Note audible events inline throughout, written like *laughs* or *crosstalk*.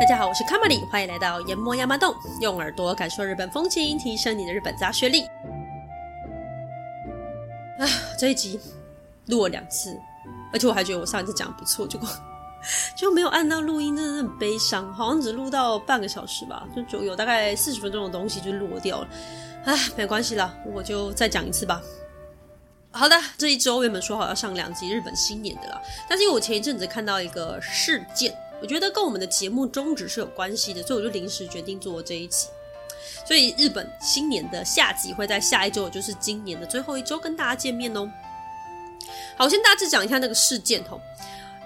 大家好，我是卡玛里，欢迎来到研磨亚麻洞，用耳朵感受日本风情，提升你的日本杂学力。*sighs* 啊，这一集录了两次，而且我还觉得我上一次讲的不错，结果就没有按到录音，真的是很悲伤，好像只录到半个小时吧，就就有大概四十分钟的东西就落掉了。啊，没关系啦，我就再讲一次吧。好的，这一周原本说好要上两集日本新年的啦，但是因为我前一阵子看到一个事件。我觉得跟我们的节目宗旨是有关系的，所以我就临时决定做这一集。所以日本新年的下集会在下一周，就是今年的最后一周跟大家见面哦。好，我先大致讲一下那个事件哦。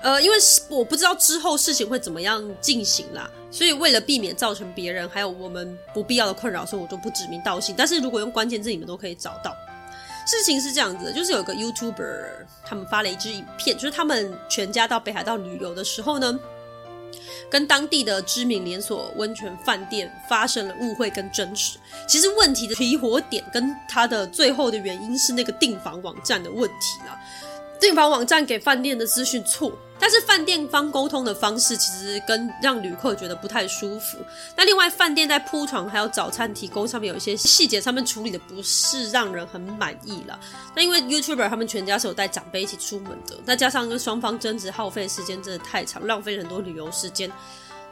呃，因为我不知道之后事情会怎么样进行啦，所以为了避免造成别人还有我们不必要的困扰，所以我就不指名道姓。但是如果用关键字，你们都可以找到。事情是这样子的，就是有个 YouTuber 他们发了一支影片，就是他们全家到北海道旅游的时候呢。跟当地的知名连锁温泉饭店发生了误会跟争执。其实问题的起火点跟他的最后的原因是那个订房网站的问题啦。订房网站给饭店的资讯错，但是饭店方沟通的方式其实跟让旅客觉得不太舒服。那另外饭店在铺床还有早餐提供上面有一些细节上面处理的不是让人很满意了。那因为 YouTuber 他们全家是有带长辈一起出门的，再加上跟双方争执耗费时间真的太长，浪费了很多旅游时间。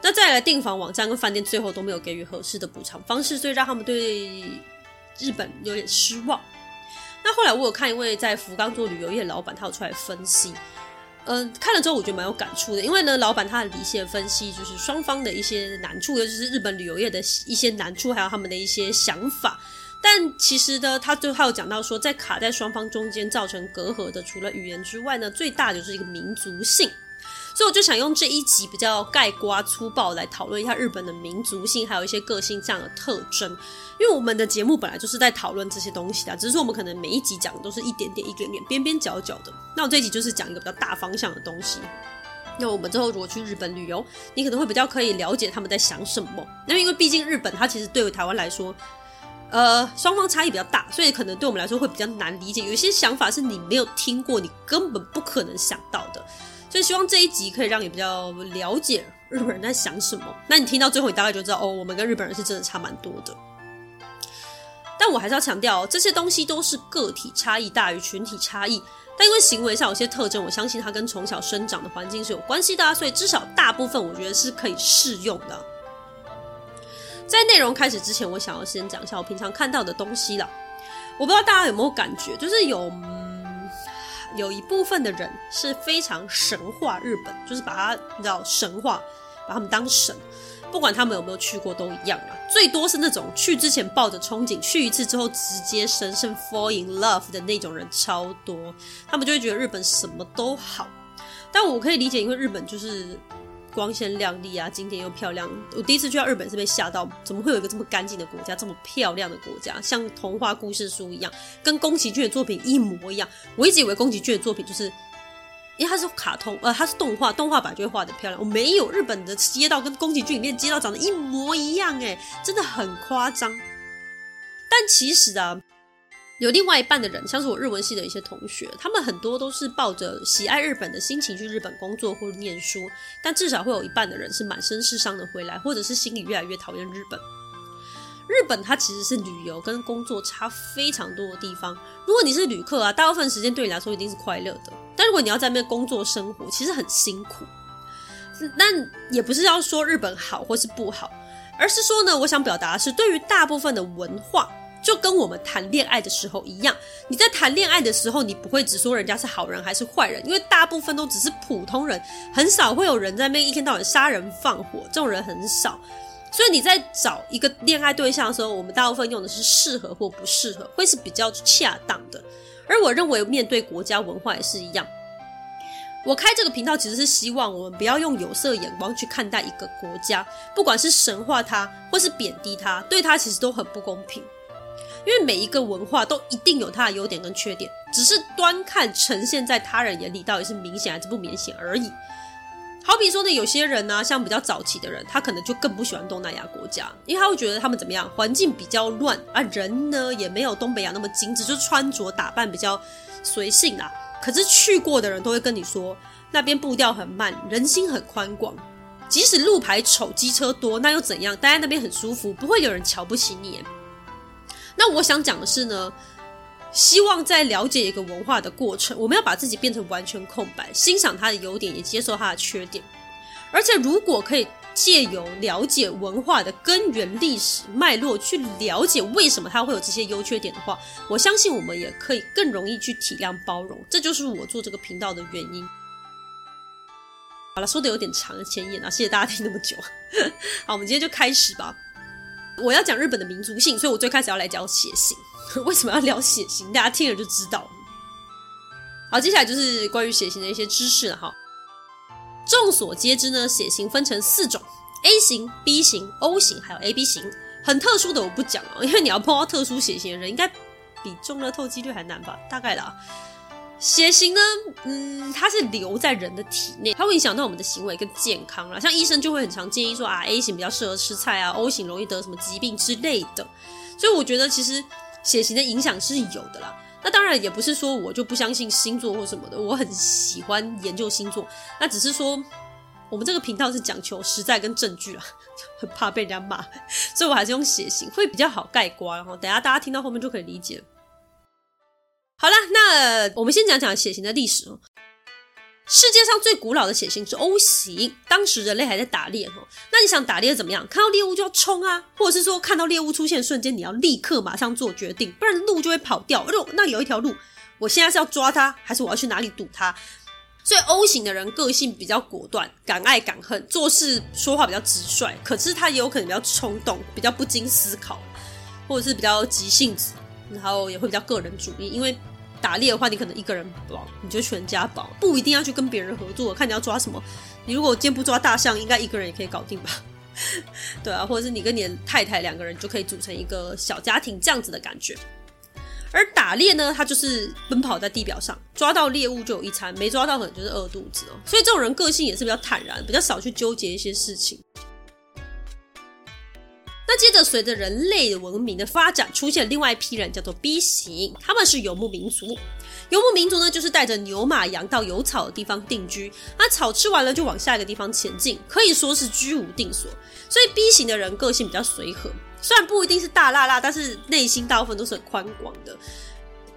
那再来订房网站跟饭店最后都没有给予合适的补偿方式，所以让他们对日本有点失望。那后来我有看一位在福冈做旅游业的老板，他有出来分析，嗯、看了之后我觉得蛮有感触的，因为呢，老板他的离线分析，就是双方的一些难处，尤其是日本旅游业的一些难处，还有他们的一些想法。但其实呢，他最后有讲到说，在卡在双方中间造成隔阂的，除了语言之外呢，最大的就是一个民族性。所以我就想用这一集比较概括粗暴来讨论一下日本的民族性，还有一些个性这样的特征。因为我们的节目本来就是在讨论这些东西的，只是说我们可能每一集讲的都是一点点、一点点、边边角角的。那我这一集就是讲一个比较大方向的东西。那我们之后如果去日本旅游，你可能会比较可以了解他们在想什么。那因为毕竟日本它其实对于台湾来说，呃，双方差异比较大，所以可能对我们来说会比较难理解。有一些想法是你没有听过，你根本不可能想到的。所以希望这一集可以让你比较了解日本人在想什么。那你听到最后，你大概就知道哦，我们跟日本人是真的差蛮多的。但我还是要强调，这些东西都是个体差异大于群体差异。但因为行为上有些特征，我相信它跟从小生长的环境是有关系的啊，所以至少大部分我觉得是可以适用的。在内容开始之前，我想要先讲一下我平常看到的东西了。我不知道大家有没有感觉，就是有。有一部分的人是非常神话日本，就是把它叫神话，把他们当神，不管他们有没有去过都一样啊。最多是那种去之前抱着憧憬，去一次之后直接神圣 fall in love 的那种人超多，他们就会觉得日本什么都好。但我可以理解，因为日本就是。光鲜亮丽啊，景点又漂亮。我第一次去到日本是被吓到，怎么会有一个这么干净的国家，这么漂亮的国家，像童话故事书一样，跟宫崎骏的作品一模一样。我一直以为宫崎骏的作品就是，因为它是卡通，呃，它是动画，动画版就会画得漂亮。我没有，日本的街道跟宫崎骏里面街道长得一模一样，诶，真的很夸张。但其实啊。有另外一半的人，像是我日文系的一些同学，他们很多都是抱着喜爱日本的心情去日本工作或念书，但至少会有一半的人是满身是伤的回来，或者是心里越来越讨厌日本。日本它其实是旅游跟工作差非常多的地方。如果你是旅客啊，大部分时间对你来说一定是快乐的，但如果你要在那边工作生活，其实很辛苦。但也不是要说日本好或是不好，而是说呢，我想表达的是对于大部分的文化。就跟我们谈恋爱的时候一样，你在谈恋爱的时候，你不会只说人家是好人还是坏人，因为大部分都只是普通人，很少会有人在那边一天到晚杀人放火，这种人很少。所以你在找一个恋爱对象的时候，我们大部分用的是适合或不适合，会是比较恰当的。而我认为面对国家文化也是一样。我开这个频道其实是希望我们不要用有色眼光去看待一个国家，不管是神化它或是贬低它，对它其实都很不公平。因为每一个文化都一定有它的优点跟缺点，只是端看呈现在他人眼里到底是明显还是不明显而已。好比说呢，有些人呢、像比较早期的人，他可能就更不喜欢东南亚国家，因为他会觉得他们怎么样，环境比较乱啊，人呢也没有东北亚那么精致，就穿着打扮比较随性啦。可是去过的人都会跟你说，那边步调很慢，人心很宽广。即使路牌丑、机车多，那又怎样？待在那边很舒服，不会有人瞧不起你。那我想讲的是呢，希望在了解一个文化的过程，我们要把自己变成完全空白，欣赏它的优点，也接受它的缺点。而且，如果可以借由了解文化的根源、历史脉络，去了解为什么它会有这些优缺点的话，我相信我们也可以更容易去体谅、包容。这就是我做这个频道的原因。好了，说的有点长的前言啊，谢谢大家听那么久。*laughs* 好，我们今天就开始吧。我要讲日本的民族性，所以我最开始要来讲血型。*laughs* 为什么要聊血型？大家听了就知道。好，接下来就是关于血型的一些知识了哈。众所皆知呢，血型分成四种：A 型、B 型、O 型，还有 AB 型。很特殊的我不讲哦，因为你要碰到特殊血型的人，应该比中了透几率还难吧？大概啦。血型呢，嗯，它是留在人的体内，它会影响到我们的行为跟健康啦。像医生就会很常建议说啊，A 型比较适合吃菜啊，O 型容易得什么疾病之类的。所以我觉得其实血型的影响是有的啦。那当然也不是说我就不相信星座或什么的，我很喜欢研究星座。那只是说我们这个频道是讲求实在跟证据啊，*laughs* 很怕被人家骂，所以我还是用血型会比较好盖棺。然后等下大家听到后面就可以理解。好了，那我们先讲讲血型的历史哦。世界上最古老的血型是 O 型，当时人类还在打猎哦。那你想打猎怎么样？看到猎物就要冲啊，或者是说看到猎物出现瞬间，你要立刻马上做决定，不然鹿就会跑掉。那有一条鹿，我现在是要抓它，还是我要去哪里堵它？所以 O 型的人个性比较果断，敢爱敢恨，做事说话比较直率，可是他也有可能比较冲动，比较不经思考，或者是比较急性子。然后也会比较个人主义，因为打猎的话，你可能一个人保，你就全家保，不一定要去跟别人合作。看你要抓什么，你如果今天不抓大象，应该一个人也可以搞定吧？*laughs* 对啊，或者是你跟你的太太两个人就可以组成一个小家庭这样子的感觉。而打猎呢，它就是奔跑在地表上，抓到猎物就有一餐，没抓到可能就是饿肚子哦。所以这种人个性也是比较坦然，比较少去纠结一些事情。那接着，随着人类文明的发展，出现另外一批人，叫做 B 型，他们是游牧民族。游牧民族呢，就是带着牛马羊到有草的地方定居，那草吃完了就往下一个地方前进，可以说是居无定所。所以 B 型的人个性比较随和，虽然不一定是大辣辣，但是内心大部分都是很宽广的，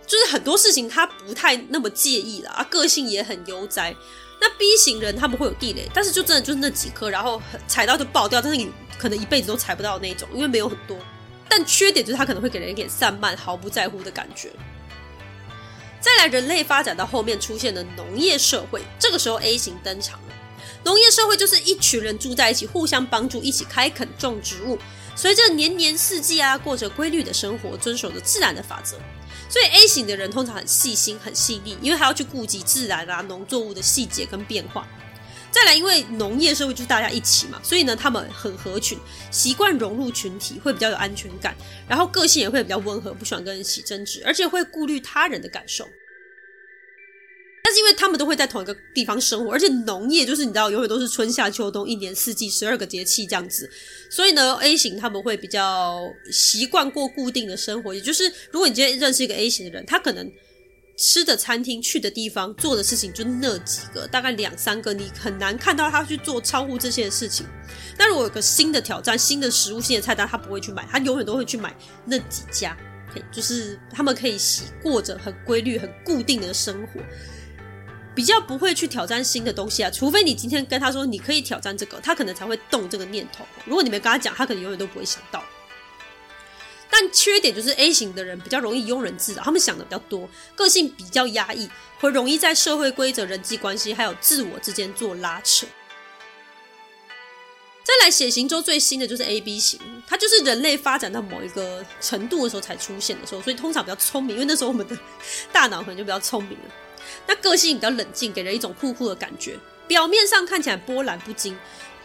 就是很多事情他不太那么介意了啊，个性也很悠哉。那 B 型人他们会有地雷，但是就真的就是那几颗，然后踩到就爆掉，但是你。可能一辈子都踩不到那种，因为没有很多。但缺点就是它可能会给人一点散漫、毫不在乎的感觉。再来，人类发展到后面出现了农业社会，这个时候 A 型登场了。农业社会就是一群人住在一起，互相帮助，一起开垦种植物，随着年年四季啊，过着规律的生活，遵守着自然的法则。所以 A 型的人通常很细心、很细腻，因为还要去顾及自然啊、农作物的细节跟变化。再来，因为农业社会就是大家一起嘛，所以呢，他们很合群，习惯融入群体，会比较有安全感，然后个性也会比较温和，不喜欢跟人起争执，而且会顾虑他人的感受。但是因为他们都会在同一个地方生活，而且农业就是你知道，永远都是春夏秋冬，一年四季十二个节气这样子，所以呢，A 型他们会比较习惯过固定的生活，也就是如果你今天认识一个 A 型的人，他可能。吃的餐厅、去的地方、做的事情就那几个，大概两三个，你很难看到他去做超乎这些事情。那如果有个新的挑战、新的食物、新的菜单，他不会去买，他永远都会去买那几家，就是他们可以过着很规律、很固定的生活，比较不会去挑战新的东西啊。除非你今天跟他说你可以挑战这个，他可能才会动这个念头。如果你没跟他讲，他可能永远都不会想到。但缺点就是 A 型的人比较容易庸人自扰，他们想的比较多，个性比较压抑，会容易在社会规则、人际关系还有自我之间做拉扯。再来，血型中最新的就是 AB 型，它就是人类发展到某一个程度的时候才出现的时候，所以通常比较聪明，因为那时候我们的大脑可能就比较聪明了。那个性比较冷静，给人一种酷酷的感觉，表面上看起来波澜不惊。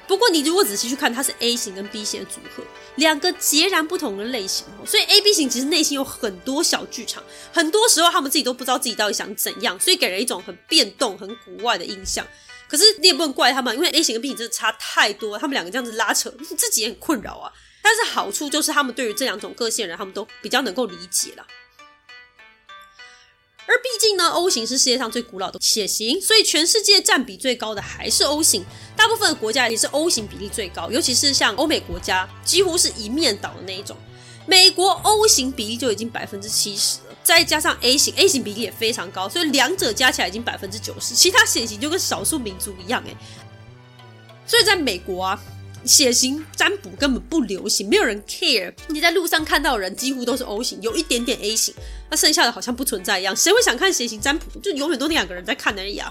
不过，你如果仔细去看，它是 A 型跟 B 型的组合，两个截然不同的类型。所以 AB 型其实内心有很多小剧场，很多时候他们自己都不知道自己到底想怎样，所以给人一种很变动、很古怪的印象。可是你也不能怪他们，因为 A 型跟 B 型真的差太多，他们两个这样子拉扯，自己也很困扰啊。但是好处就是他们对于这两种个性人，他们都比较能够理解了。而毕竟呢，O 型是世界上最古老的血型，所以全世界占比最高的还是 O 型。大部分的国家也是 O 型比例最高，尤其是像欧美国家，几乎是一面倒的那一种。美国 O 型比例就已经百分之七十了，再加上 A 型，A 型比例也非常高，所以两者加起来已经百分之九十。其他血型就跟少数民族一样，哎，所以在美国啊。血型占卜根本不流行，没有人 care。你在路上看到的人几乎都是 O 型，有一点点 A 型，那剩下的好像不存在一样。谁会想看血型占卜？就永远都那两个人在看而已啊。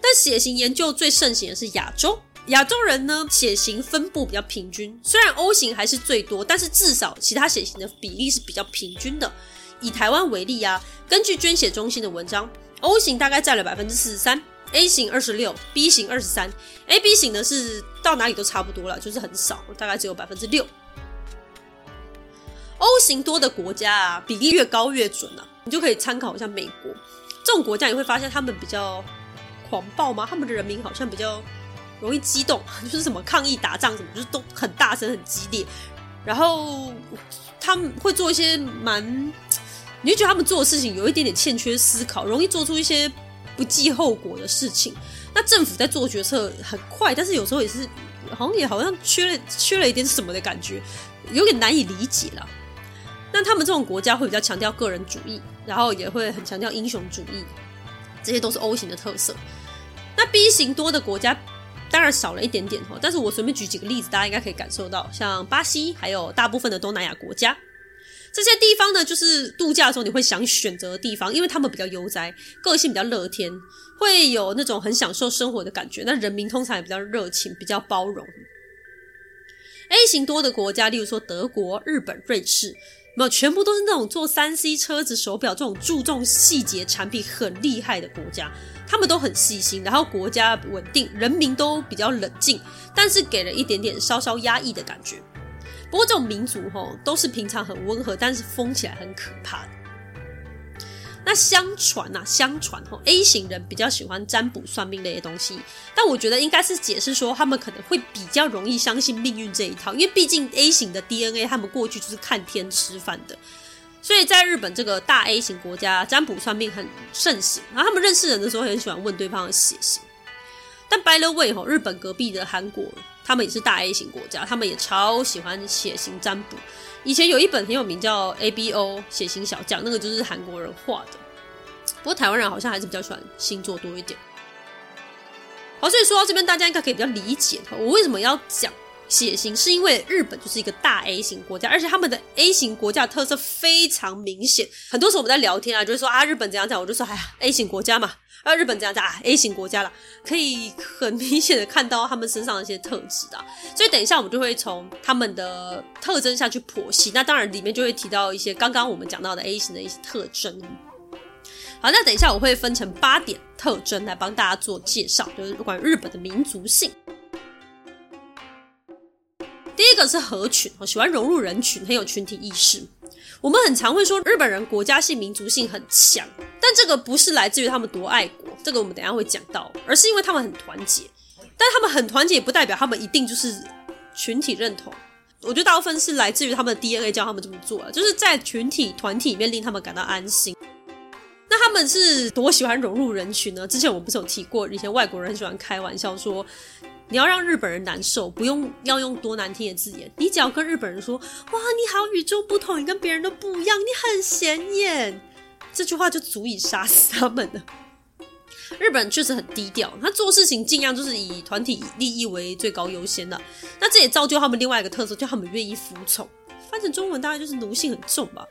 但血型研究最盛行的是亚洲，亚洲人呢，血型分布比较平均。虽然 O 型还是最多，但是至少其他血型的比例是比较平均的。以台湾为例啊，根据捐血中心的文章，O 型大概占了百分之四十三。A 型二十六，B 型二十三，AB 型呢是到哪里都差不多了，就是很少，大概只有百分之六。O 型多的国家啊，比例越高越准啊，你就可以参考一下美国这种国家，你会发现他们比较狂暴吗？他们的人民好像比较容易激动，*laughs* 就是什么抗议、打仗什么，就是都很大声、很激烈，然后他们会做一些蛮，你就觉得他们做的事情有一点点欠缺思考，容易做出一些。不计后果的事情，那政府在做决策很快，但是有时候也是好像也好像缺了缺了一点什么的感觉，有点难以理解了。那他们这种国家会比较强调个人主义，然后也会很强调英雄主义，这些都是 O 型的特色。那 B 型多的国家当然少了一点点哈，但是我随便举几个例子，大家应该可以感受到，像巴西还有大部分的东南亚国家。这些地方呢，就是度假的时候你会想选择的地方，因为他们比较悠哉，个性比较乐天，会有那种很享受生活的感觉。那人民通常也比较热情，比较包容。A 型多的国家，例如说德国、日本、瑞士，没有全部都是那种做三 C 车子、手表这种注重细节产品很厉害的国家，他们都很细心，然后国家稳定，人民都比较冷静，但是给了一点点稍稍压抑的感觉。不过这种民族吼都是平常很温和，但是疯起来很可怕的。那相传呐、啊，相传吼 A 型人比较喜欢占卜算命类的东西，但我觉得应该是解释说他们可能会比较容易相信命运这一套，因为毕竟 A 型的 DNA 他们过去就是看天吃饭的，所以在日本这个大 A 型国家，占卜算命很盛行，然后他们认识人的时候很喜欢问对方的血型。但 by the way 吼，日本隔壁的韩国。他们也是大 A 型国家，他们也超喜欢血型占卜。以前有一本很有名叫《ABO 血型小将》，那个就是韩国人画的。不过台湾人好像还是比较喜欢星座多一点。好，所以说到这边，大家应该可以比较理解我为什么要讲血型，是因为日本就是一个大 A 型国家，而且他们的 A 型国家特色非常明显。很多时候我们在聊天啊，就是说啊，日本怎样讲，我就说哎呀，A 型国家嘛。啊，日本这样子啊，A 型国家了，可以很明显的看到他们身上的一些特质啊，所以等一下我们就会从他们的特征下去剖析。那当然里面就会提到一些刚刚我们讲到的 A 型的一些特征。好，那等一下我会分成八点特征来帮大家做介绍，就是关于日本的民族性。第一个是合群，喜欢融入人群，很有群体意识。我们很常会说日本人国家性、民族性很强，但这个不是来自于他们多爱国，这个我们等下会讲到，而是因为他们很团结。但他们很团结不代表他们一定就是群体认同。我觉得大部分是来自于他们的 DNA 叫他们这么做，就是在群体团体里面令他们感到安心。那他们是多喜欢融入人群呢？之前我不是有提过，以前外国人很喜欢开玩笑说。你要让日本人难受，不用要用多难听的字眼，你只要跟日本人说：“哇，你好与众不同，你跟别人都不一样，你很显眼。”这句话就足以杀死他们了。日本人确实很低调，他做事情尽量就是以团体利益为最高优先的。那这也造就他们另外一个特色，就他们愿意服从。翻成中文大概就是奴性很重吧。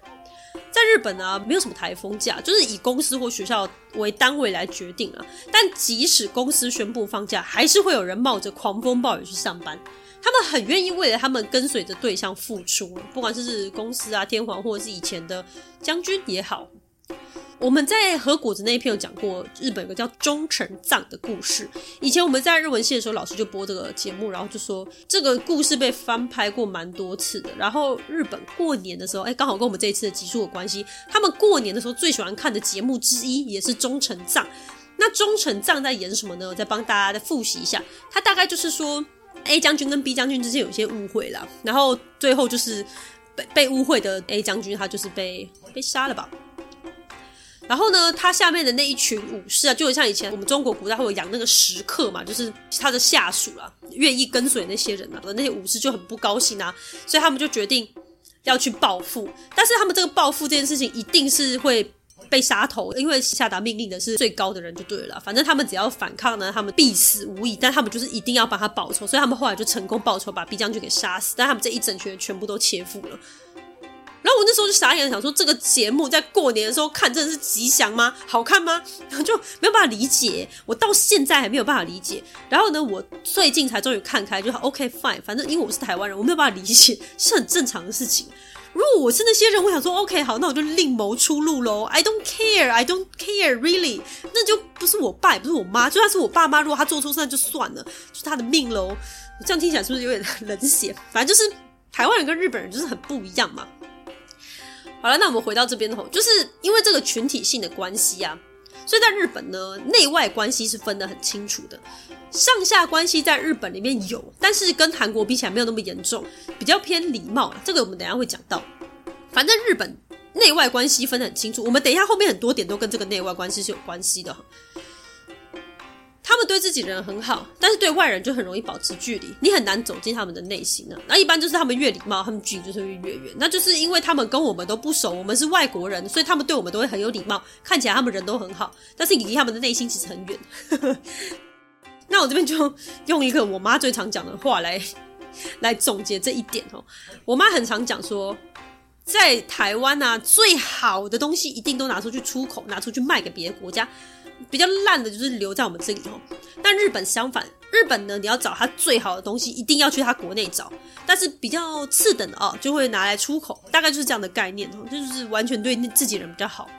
在日本呢、没有什么台风假，就是以公司或学校为单位来决定啊。但即使公司宣布放假，还是会有人冒着狂风暴雨去上班。他们很愿意为了他们跟随着对象付出，不管是是公司啊、天皇或者是以前的将军也好。我们在和果子那一篇有讲过，日本有个叫忠臣藏的故事。以前我们在日文系的时候，老师就播这个节目，然后就说这个故事被翻拍过蛮多次的。然后日本过年的时候，哎，刚好跟我们这一次的集数有关系。他们过年的时候最喜欢看的节目之一也是忠臣藏。那忠臣藏在演什么呢？我再帮大家再复习一下。他大概就是说，A 将军跟 B 将军之间有一些误会啦，然后最后就是被被误会的 A 将军，他就是被被杀了吧。然后呢，他下面的那一群武士啊，就像以前我们中国古代会有养那个食客嘛，就是他的下属啊，愿意跟随那些人啊，那些武士就很不高兴啊，所以他们就决定要去报复。但是他们这个报复这件事情一定是会被杀头，因为下达命令的是最高的人就对了。反正他们只要反抗呢，他们必死无疑。但他们就是一定要帮他报仇，所以他们后来就成功报仇，把毕将军给杀死。但他们这一整群人全部都切腹了。然后我那时候就傻眼，想说这个节目在过年的时候看真的是吉祥吗？好看吗？*laughs* 然后就没有办法理解，我到现在还没有办法理解。然后呢，我最近才终于看开，就 OK fine，反正因为我是台湾人，我没有办法理解，是很正常的事情。如果我是那些人，我想说 OK 好，那我就另谋出路喽。I don't care, I don't care really，那就不是我爸，也不是我妈，就算是我爸妈，如果他做错事那就算了，就是他的命喽。这样听起来是不是有点 *laughs* 冷血？反正就是台湾人跟日本人就是很不一样嘛。好了，那我们回到这边吼，就是因为这个群体性的关系啊，所以在日本呢，内外关系是分得很清楚的。上下关系在日本里面有，但是跟韩国比起来没有那么严重，比较偏礼貌。这个我们等一下会讲到。反正日本内外关系分得很清楚，我们等一下后面很多点都跟这个内外关系是有关系的。他们对自己人很好，但是对外人就很容易保持距离，你很难走进他们的内心呢。那一般就是他们越礼貌，他们距离就是越远。那就是因为他们跟我们都不熟，我们是外国人，所以他们对我们都会很有礼貌，看起来他们人都很好，但是你离他们的内心其实很远。那我这边就用一个我妈最常讲的话来来总结这一点哦。我妈很常讲说，在台湾啊，最好的东西一定都拿出去出口，拿出去卖给别的国家。比较烂的就是留在我们这里哦，但日本相反，日本呢，你要找它最好的东西，一定要去它国内找，但是比较次等的哦，就会拿来出口，大概就是这样的概念哦，就是完全对自己人比较好。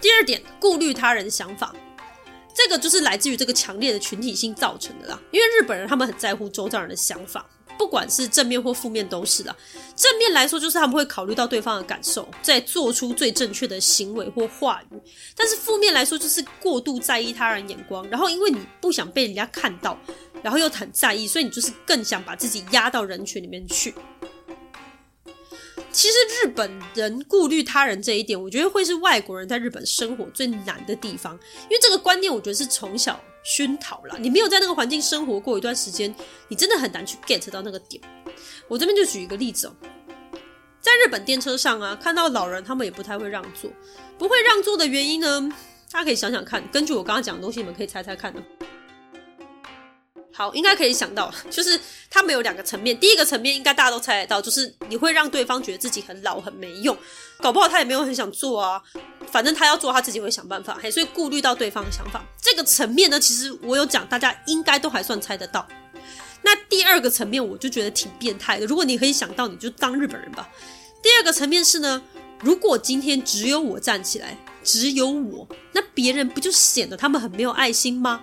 第二点，顾虑他人想法，这个就是来自于这个强烈的群体性造成的啦，因为日本人他们很在乎周遭人的想法。不管是正面或负面都是的。正面来说，就是他们会考虑到对方的感受，在做出最正确的行为或话语；但是负面来说，就是过度在意他人眼光，然后因为你不想被人家看到，然后又很在意，所以你就是更想把自己压到人群里面去。其实日本人顾虑他人这一点，我觉得会是外国人在日本生活最难的地方，因为这个观念我觉得是从小熏陶啦。你没有在那个环境生活过一段时间，你真的很难去 get 到那个点。我这边就举一个例子哦，在日本电车上啊，看到老人他们也不太会让座，不会让座的原因呢，大家可以想想看，根据我刚刚讲的东西，你们可以猜猜看呢。好，应该可以想到，*laughs* 就是他们有两个层面。第一个层面应该大家都猜得到，就是你会让对方觉得自己很老很没用，搞不好他也没有很想做啊，反正他要做他自己会想办法，嘿，所以顾虑到对方的想法。这个层面呢，其实我有讲，大家应该都还算猜得到。那第二个层面，我就觉得挺变态的。如果你可以想到，你就当日本人吧。第二个层面是呢，如果今天只有我站起来，只有我，那别人不就显得他们很没有爱心吗？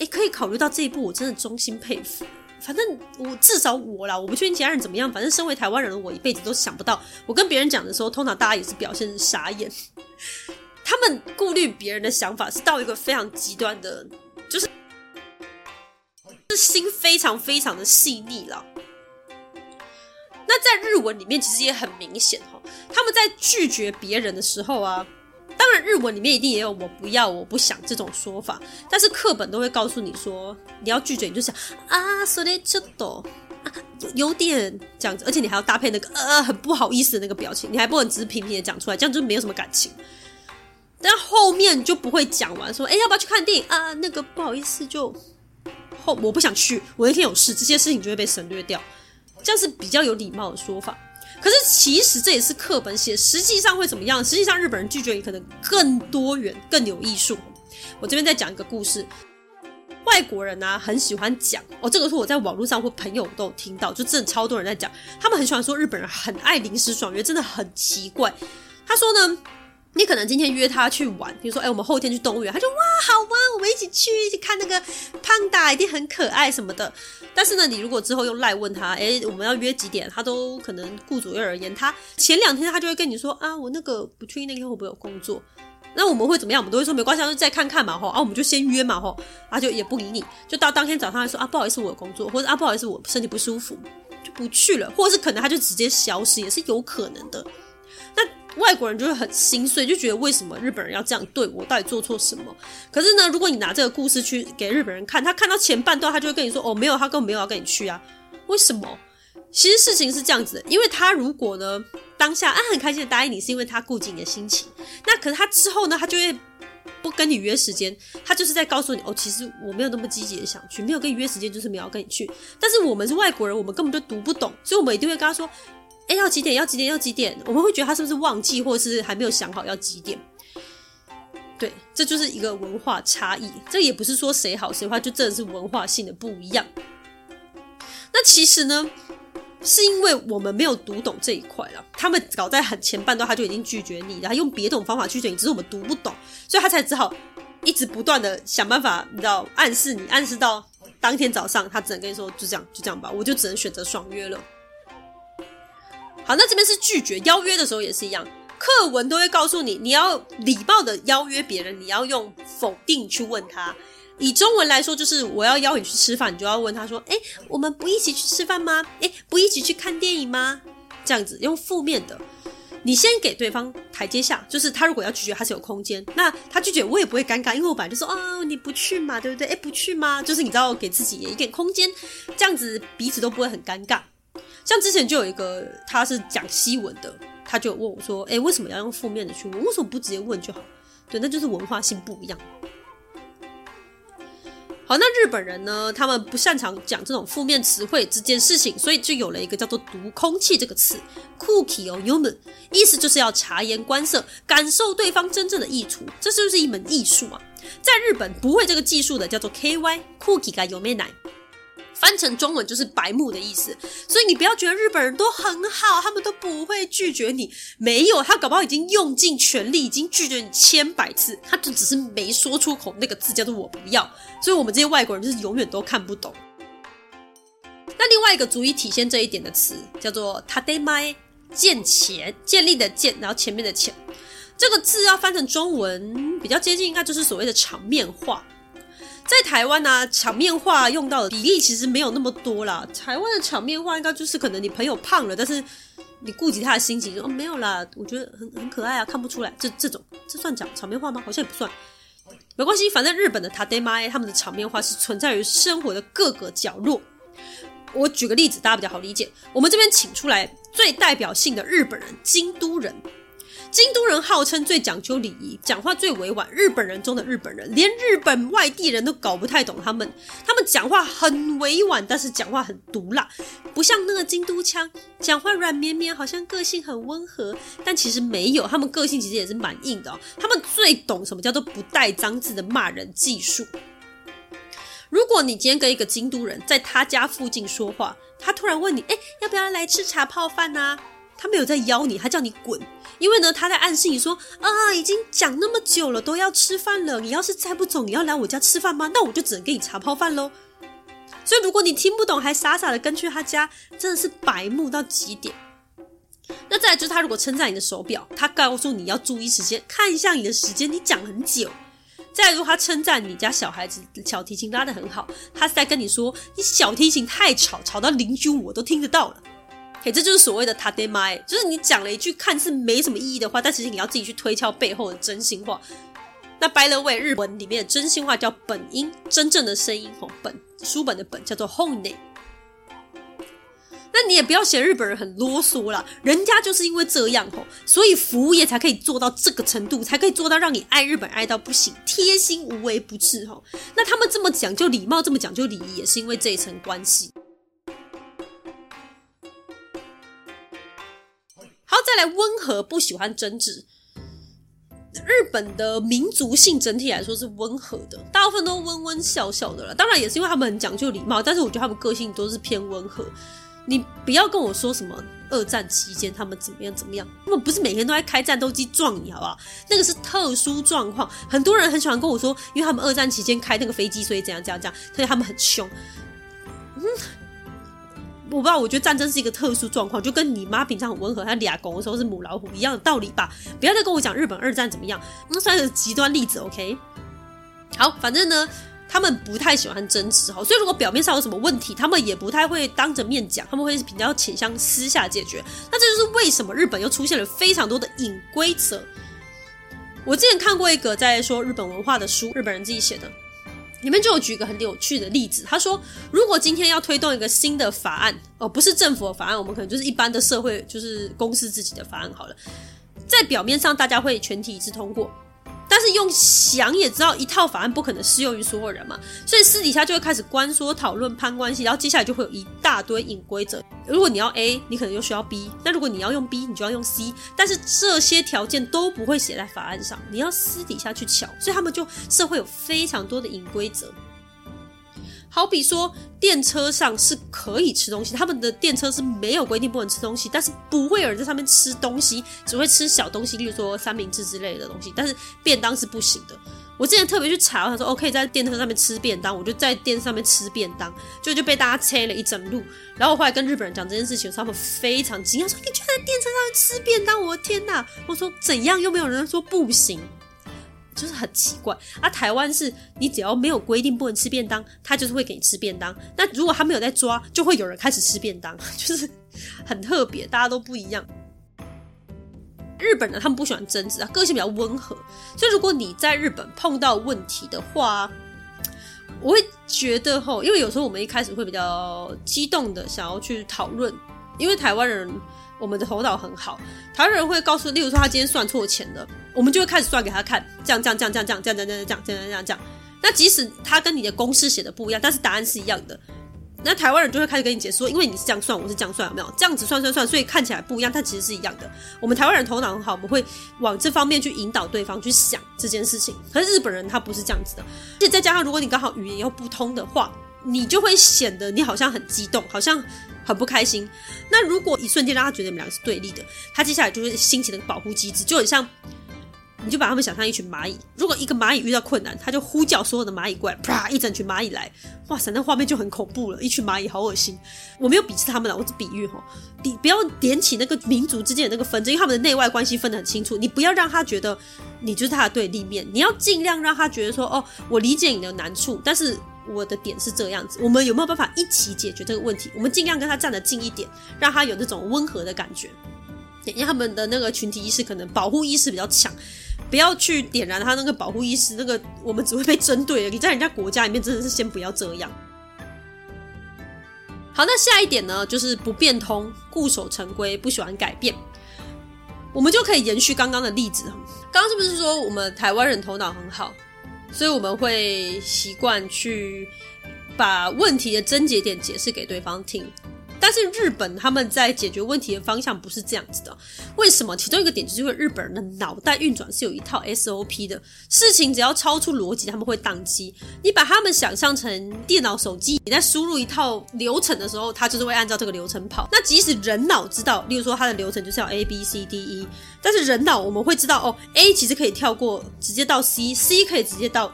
诶，可以考虑到这一步，我真的衷心佩服。反正我至少我啦，我不确定其他人怎么样。反正身为台湾人的我，一辈子都想不到。我跟别人讲的时候，通常大家也是表现傻眼。*laughs* 他们顾虑别人的想法是到一个非常极端的，就是是心非常非常的细腻了。那在日文里面，其实也很明显哈，他们在拒绝别人的时候啊。当然，日文里面一定也有“我不要”“我不想”这种说法，但是课本都会告诉你说，你要拒绝，你就想啊，それちょっと啊，有点这样子，而且你还要搭配那个呃很不好意思的那个表情，你还不能只是平平的讲出来，这样就没有什么感情。但后面就不会讲完，说哎，要不要去看电影啊？那个不好意思，就后我不想去，我那天有事，这些事情就会被省略掉，这样是比较有礼貌的说法。 可是其实这也是课本写，实际上会怎么样？实际上日本人拒绝你可能更多元、更有艺术。我这边再讲一个故事，外国人啊很喜欢讲哦，这个是我在网络上或朋友都有听到，就真的超多人在讲，他们很喜欢说日本人很爱临时爽约，真的很奇怪。他说呢。你可能今天约他去玩，比如说，哎，我们后天去动物园，他就哇，好玩，我们一起去，一起看那个胖达，一定很可爱什么的。但是呢，你如果之后用赖问他，哎，我们要约几点，他都可能顾左右而言。他前两天他就会跟你说啊，我那个不确定那天会不会有工作。那我们会怎么样？我们都会说没关系，就再看看嘛，吼啊，我们就先约嘛，吼啊，就也不理你，就到当天早上来说啊，不好意思，我有工作，或者啊，不好意思，我身体不舒服，就不去了，或者是可能他就直接消失，也是有可能的。那外国人就会很心碎，就觉得为什么日本人要这样对我？到底做错什么？可是呢，如果你拿这个故事去给日本人看，他看到前半段，他就会跟你说：“哦，没有，他根本没有要跟你去啊。”为什么？其实事情是这样子的，因为他如果呢当下啊很开心的答应你，是因为他顾及你的心情。那可是他之后呢，他就会不跟你约时间，他就是在告诉你：“哦，其实我没有那么积极的想去，没有跟你约时间，就是没有要跟你去。”但是我们是外国人，我们根本就读不懂，所以我们一定会跟他说。哎，要几点？要几点？要几点？我们会觉得他是不是忘记，或是还没有想好要几点？对，这就是一个文化差异。这也不是说谁好谁坏，就真的是文化性的不一样。那其实呢，是因为我们没有读懂这一块了。他们搞在很前半段，他就已经拒绝你，然后用别种方法拒绝你，只是我们读不懂，所以他才只好一直不断的想办法，你知道，暗示你，暗示到当天早上，他只能跟你说，就这样，就这样吧，我就只能选择爽约了。好，那这边是拒绝邀约的时候也是一样，课文都会告诉你，你要礼貌的邀约别人，你要用否定去问他。以中文来说，就是我要邀你去吃饭，你就要问他说：“哎，我们不一起去吃饭吗？哎，不一起去看电影吗？”这样子用负面的，你先给对方台阶下，就是他如果要拒绝，他是有空间。那他拒绝我也不会尴尬，因为我本来就说：“哦，你不去嘛，对不对？哎，不去吗？”就是你知道给自己一点空间，这样子彼此都不会很尴尬。像之前就有一个，他是讲西文的，他就问我说：“诶，为什么要用负面的去问？为什么不直接问就好？”对，那就是文化性不一样。好，那日本人呢，他们不擅长讲这种负面词汇这件事情，所以就有了一个叫做“读空气”这个词，“kuki o yumu”，意思就是要察言观色，感受对方真正的意图。这是不是一门艺术啊？在日本不会这个技术的叫做 “ky”，“kuki ga yomenai”。翻成中文就是白目的意思，所以你不要觉得日本人都很好，他们都不会拒绝你。没有，他搞不好已经用尽全力，已经拒绝你千百次，他就只是没说出口那个字叫做“我不要”。所以，我们这些外国人就是永远都看不懂。那另外一个足以体现这一点的词叫做 “tademae”，建钱，建立的建，然后前面的钱，这个字要翻成中文比较接近，应该就是所谓的场面话。在台湾呢、啊，场面话用到的比例其实没有那么多啦。台湾的场面话应该就是可能你朋友胖了，但是你顾及他的心情，说哦没有啦，我觉得很很可爱啊，看不出来。这这种这算讲场面话吗？好像也不算。没关系，反正日本的タテマエ他们的场面话是存在于生活的各个角落。我举个例子，大家比较好理解。我们这边请出来最代表性的日本人，京都人。 京都人号称最讲究礼仪，讲话最委婉。日本人中的日本人，连日本外地人都搞不太懂他们。他们讲话很委婉，但是讲话很毒辣，不像那个京都腔，讲话软绵绵，好像个性很温和。但其实没有，他们个性其实也是蛮硬的。他们最懂什么叫做不带脏字的骂人技术。如果你今天跟一个京都人在他家附近说话，他突然问你：“哎，要不要来吃茶泡饭啊？”他没有在邀你，他叫你滚。因为呢，他在暗示你说啊，已经讲那么久了，都要吃饭了。你要是再不走，你要来我家吃饭吗？那我就只能给你茶泡饭喽。所以如果你听不懂，还傻傻的跟去他家，真的是白目到极点。那再来就是，他如果称赞你的手表，他告诉你要注意时间，看一下你的时间，你讲很久。再，如果他称赞你家小孩子小提琴拉得很好，他是在跟你说你小提琴太吵，吵到邻居我都听得到了。嘿，这就是所谓的タテマエ，就是你讲了一句看似没什么意义的话，但其实你要自己去推敲背后的真心话。那 by the way，日文里面的真心话叫本音，真正的声音吼，本书本的本叫做本音。那你也不要嫌日本人很啰嗦啦，人家就是因为这样吼，所以服务业才可以做到这个程度，才可以做到让你爱日本爱到不行，贴心无微不至吼。那他们这么讲究礼貌，这么讲究礼仪，也是因为这一层关系。 好，再来温和，不喜欢争执。日本的民族性整体来说是温和的，大部分都温温笑笑的了。当然也是因为他们很讲究礼貌，但是我觉得他们个性都是偏温和。你不要跟我说什么二战期间他们怎么样怎么样，他们不是每天都在开战斗机撞你，好不好？那个是特殊状况。很多人很喜欢跟我说，因为他们二战期间开那个飞机，所以怎样怎样怎样，所以他们很凶。嗯。我不知道，我觉得战争是一个特殊状况，就跟你妈平常很温和，她俩拱的时候是母老虎一样的道理吧。不要再跟我讲日本二战怎么样，那算是极端例子，OK？好，反正呢，他们不太喜欢争执，哈，所以如果表面上有什么问题，他们也不太会当着面讲，他们会比较倾向私下解决。那这就是为什么日本又出现了非常多的隐规则。我之前看过一个在说日本文化的书，日本人自己写的，里面就有举一个很有趣的例子。他说，如果今天要推动一个新的法案，哦，不是政府的法案，我们可能就是一般的社会，就是公司自己的法案好了，在表面上大家会全体一致通过。但是用想也知道，一套法案不可能适用于所有人嘛，所以私底下就会开始关说、讨论、攀关系，然后接下来就会有一大堆隐规则。如果你要 A，你可能就需要 B；那如果你要用 B，你就要用 C。但是这些条件都不会写在法案上，你要私底下去瞧。所以他们就社会有非常多的隐规则。好比说，电车上是可以吃东西，他们的电车是没有规定不能吃东西，但是不会有人在上面吃东西，只会吃小东西，例如说三明治之类的东西。但是便当是不行的。我之前特别去查，他说哦，可以在电车上面吃便当，我就在电车上面吃便当，就就被大家催了一整路。然后我后来跟日本人讲这件事情，他们非常惊讶，说你居然在电车上面吃便当，我的天哪！我说怎样？又没有人说不行。就是很奇怪啊！台湾是你只要没有规定不能吃便当，他就是会给你吃便当。那如果他没有在抓，就会有人开始吃便当，*laughs* 就是很特别，大家都不一样。日本人他们不喜欢争执啊，个性比较温和，所以如果你在日本碰到问题的话，我会觉得吼，因为有时候我们一开始会比较激动的想要去讨论，因为台湾人。我们的头脑很好，台湾人会告诉，例如说他今天算错钱了，我们就会开始算给他看，这样这样这样这样这样这样这样这样这样这样。那即使他跟你的公式写的不一样，但是答案是一样的，那台湾人就会开始跟你解释说，因为你是这样算，我是这样算，有没有？这样子算算算，所以看起来不一样，但其实是一样的。我们台湾人头脑很好，我们会往这方面去引导对方去想这件事情。可是日本人他不是这样子的，而且再加上如果你刚好语言又不通的话，你就会显得你好像很激动，好像。很不开心。那如果一瞬间让他觉得你们两个是对立的，他接下来就会兴起那个保护机制，就很像，你就把他们想象一群蚂蚁。如果一个蚂蚁遇到困难，他就呼叫所有的蚂蚁过来，啪，一整群蚂蚁来，哇塞，那画面就很恐怖了。一群蚂蚁好恶心。我没有鄙视他们了，我只比喻哈，你不要点起那个民族之间的那个纷争，因为他们的内外关系分得很清楚。你不要让他觉得你就是他的对立面，你要尽量让他觉得说，哦，我理解你的难处，但是。我的点是这样子，我们有没有办法一起解决这个问题？我们尽量跟他站得近一点，让他有那种温和的感觉。因为他们的那个群体意识可能保护意识比较强，不要去点燃他那个保护意识，那个我们只会被针对。你在人家国家里面真的是先不要这样。好，那下一点呢，就是不变通、固守成规、不喜欢改变。我们就可以延续刚刚的例子。刚刚是不是说我们台湾人头脑很好？所以我们会习惯去把问题的症结点解释给对方听，但是日本他们在解决问题的方向不是这样子的。为什么？其中一个点就是因为日本人的脑袋运转是有一套 SOP 的，事情只要超出逻辑，他们会宕机。你把他们想象成电脑、手机，你在输入一套流程的。时候，它就是会按照这个流程跑。那即使人脑知道，例如说它的。流程就是要 A B C D E。但是人脑我们会知道哦，A 其实可以跳过，直接到 C，C 可以直接到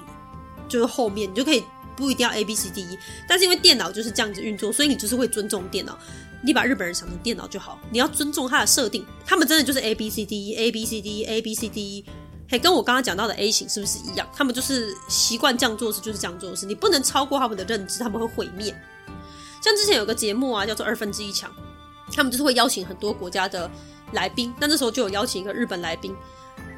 就是后面，你就可以不一定要 A B C D E。但是因为电脑就是这样子运作，所以你就是会尊重电脑。你把日本人想成电脑就好，你要尊重它的设定。他们真的就是 A B C D E，A B C D E，A B C D E，嘿，跟我刚刚讲到的 A 型是不是一样？他们就是习惯这样做事，就是这样做事。你不能超过他们的认知，他们会毁灭。像之前有个节目啊，叫做二分之一强，他们就是会邀请很多国家的。来宾，那那时候就有邀请一个日本来宾，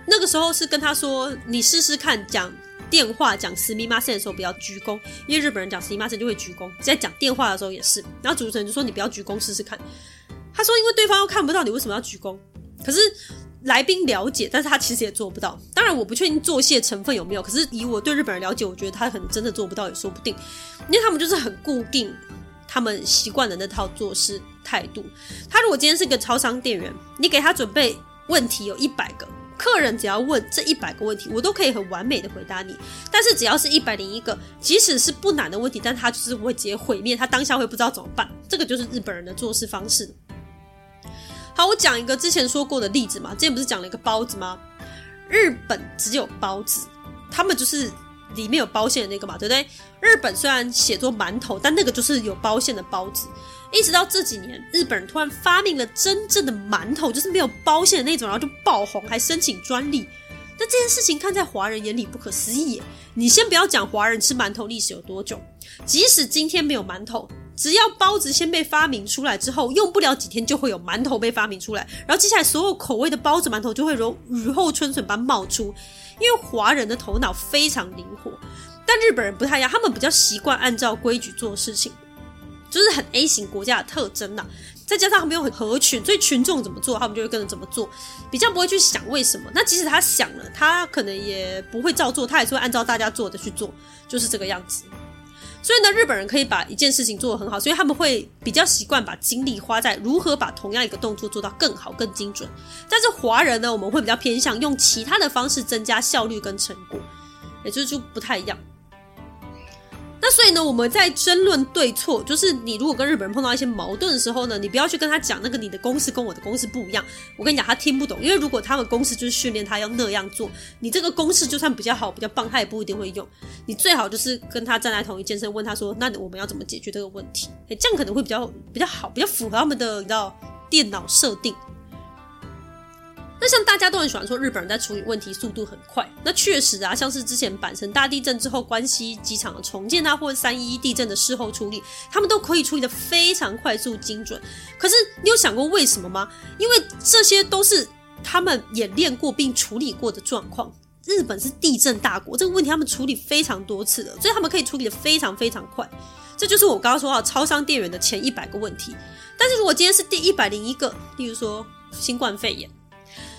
那个时候是跟他说：“你试试看讲电话讲すみません的时候不要鞠躬，因为日本人讲すみません就会鞠躬，在讲电话的时候也是。”然后主持人就说：“你不要鞠躬试试看。”他说：“因为对方又看不到你为什么要鞠躬。”可是来宾了解，但是他其实也做不到。当然我不确定作谢成分有没有，可是以我对日本人了解，我觉得他可能真的做不到也说不定，因为他们就是很固定。他们习惯的那套做事态度。他如果今天是个超商店员，你给他准备问题有一百个， 客人只要问这一百个问题，我都可以很完美的回答你。但是只要是一百零一个，即使是不难的问题，但他就是会直接毁灭，他当下会不知道怎么办。这个就是日本人的做事方式。好，我讲一个之前说过的例子嘛，之前不是讲了一个包子吗？日本只有包子，他们就是。里面有包馅的那个嘛，对不对？日本虽然写作馒头，但那个就是有包馅的包子。一直到这几年，日本人突然发明了真正的馒头，就是没有包馅的那种，然后就爆红，还申请专利。那这件事情看在华人眼里不可思议。你先不要讲华人吃馒头历史有多久，即使今天没有馒头，只要包子先被发明出来之后，用不了几天就会有馒头被发明出来，然后接下来所有口味的包子、馒头就会如雨后春笋般冒出。因为华人的头脑非常灵活，但日本人不太一样，他们比较习惯按照规矩做事情，就是很 A 型国家的特征呐。再加上他们又很合群，所以群众怎么做，他们就会跟着怎么做，比较不会去想为什么。那即使他想了，他可能也不会照做，他也是会按照大家做的去做，就是这个样子。所以呢，日本人可以把一件事情做得很好，所以他们会比较习惯把精力花在如何把同样一个动作做到更好、更精准。但是华人呢，我们会比较偏向用其他的方式增加效率跟成果，也就是就不太一样。那所以呢，我们在争论对错，就是你如果跟日本人碰到一些矛盾的时候呢，你不要去跟他讲那个你的公式跟我的公式不一样。我跟你讲，他听不懂，因为如果他们公式就是训练他要那样做，你这个公式就算比较好、比较棒，他也不一定会用。你最好就是跟他站在同一件身，问他说：“那我们要怎么解决这个问题？”哎，这样可能会比较比较好，比较符合他们的你知道电脑设定。那像大家都很喜欢说日本人在处理问题速度很快，那确实啊，像是之前阪神大地震之后关西机场的重建啊，或者三一地震的事后处理，他们都可以处理的非常快速精准。可是你有想过为什么吗？因为这些都是他们演练过并处理过的状况。日本是地震大国，这个问题他们处理非常多次了，所以他们可以处理的非常非常快。这就是我刚刚说到超商店员的前一百个问题。但是如果今天是第一百零一个，例如说新冠肺炎。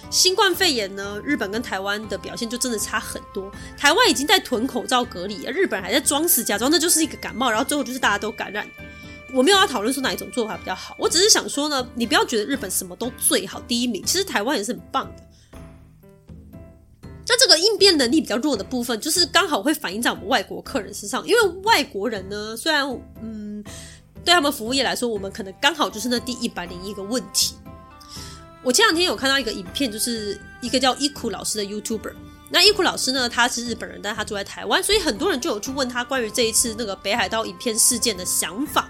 新冠肺炎呢，日本跟台湾的表现就真的差很多。台湾已经在囤口罩隔离，而日本还在装死，假装那就是一个感冒，然后最后就是大家都感染。我没有要讨论说哪一种做法比较好，我只是想说呢，你不要觉得日本什么都最好第一名，其实台湾也是很棒的。那这个应变能力比较弱的部分，就是刚好会反映在我们外国客人身上，因为外国人呢，虽然嗯，对他们服务业来说，我们可能刚好就是那第一百零一个问题。我前两天有看到一个影片，就是一个叫伊库老师的 YouTuber。那伊库老师呢，他是日本人，但他住在台湾，所以很多人就有去问他关于这一次那个北海道影片事件的想法。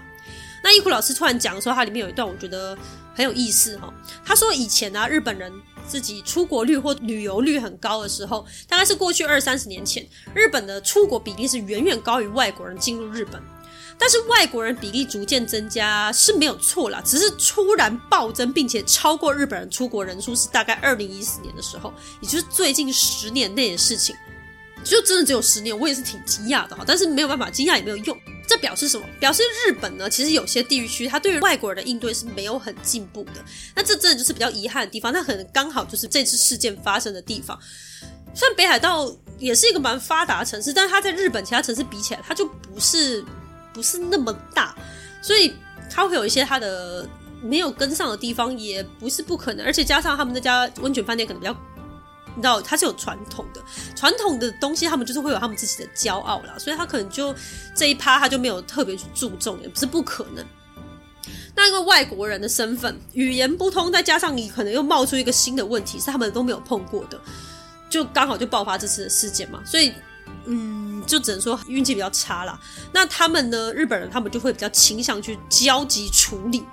那伊库老师突然讲说，他里面有一段我觉得很有意思哈。他说以前、啊，日本人自己出国率或旅游率很高的时候，大概是过去二三十年前，日本的出国比例是远远高于外国人进入日本。但是外国人比例逐渐增加是没有错啦，只是突然暴增，并且超过日本人出国人数是大概二零一四年的时候，也就是最近十年内的事情，就真的只有十年，我也是挺惊讶的哈。但是没有办法，惊讶也没有用。这表示什么？表示日本呢，其实有些地区，它对于外国人的应对是没有很进步的。那这真的就是比较遗憾的地方。那可能刚好就是这次事件发生的地方。虽然北海道也是一个蛮发达的城市，但是它在日本其他城市比起来，它就不是。不是那么大，所以它会有一些它的没有跟上的地方，也不是不可能。而且加上他们那家温泉饭店可能比较，你知道，它是有传统的，传统的东西，他们就是会有他们自己的骄傲啦，所以他可能就这一趴他就没有特别去注重，也不是不可能。那一个外国人的身份，语言不通，再加上你可能又冒出一个新的问题，是他们都没有碰过的，就刚好就爆发这次的事件嘛，所以。嗯，就只能说运气比较差啦。那他们呢？日本人他们就会比较倾向去焦急处理。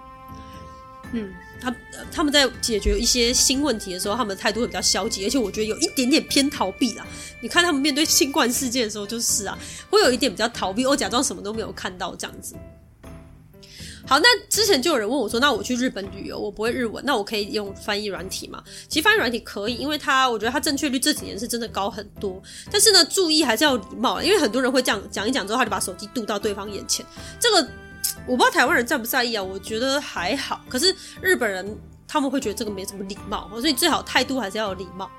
嗯，他他们在解决一些新问题的时候，他们态度会比较消极，而且我觉得有一点点偏逃避啦。你看他们面对新冠事件的时候，就是啊，会有一点比较逃避，我假装什么都没有看到这样子。好，那之前就有人问我说：“那我去日本旅游，我不会日文，那我可以用翻译软体吗？”其实翻译软体可以，因为它我觉得它正确率这几年是真的高很多。但是呢，注意还是要礼貌，因为很多人会这样讲一讲之后，他就把手机渡到对方眼前。这个我不知道台湾人在不在意啊？我觉得还好。可是日本人他们会觉得这个没什么礼貌，所以最好态度还是要有礼貌。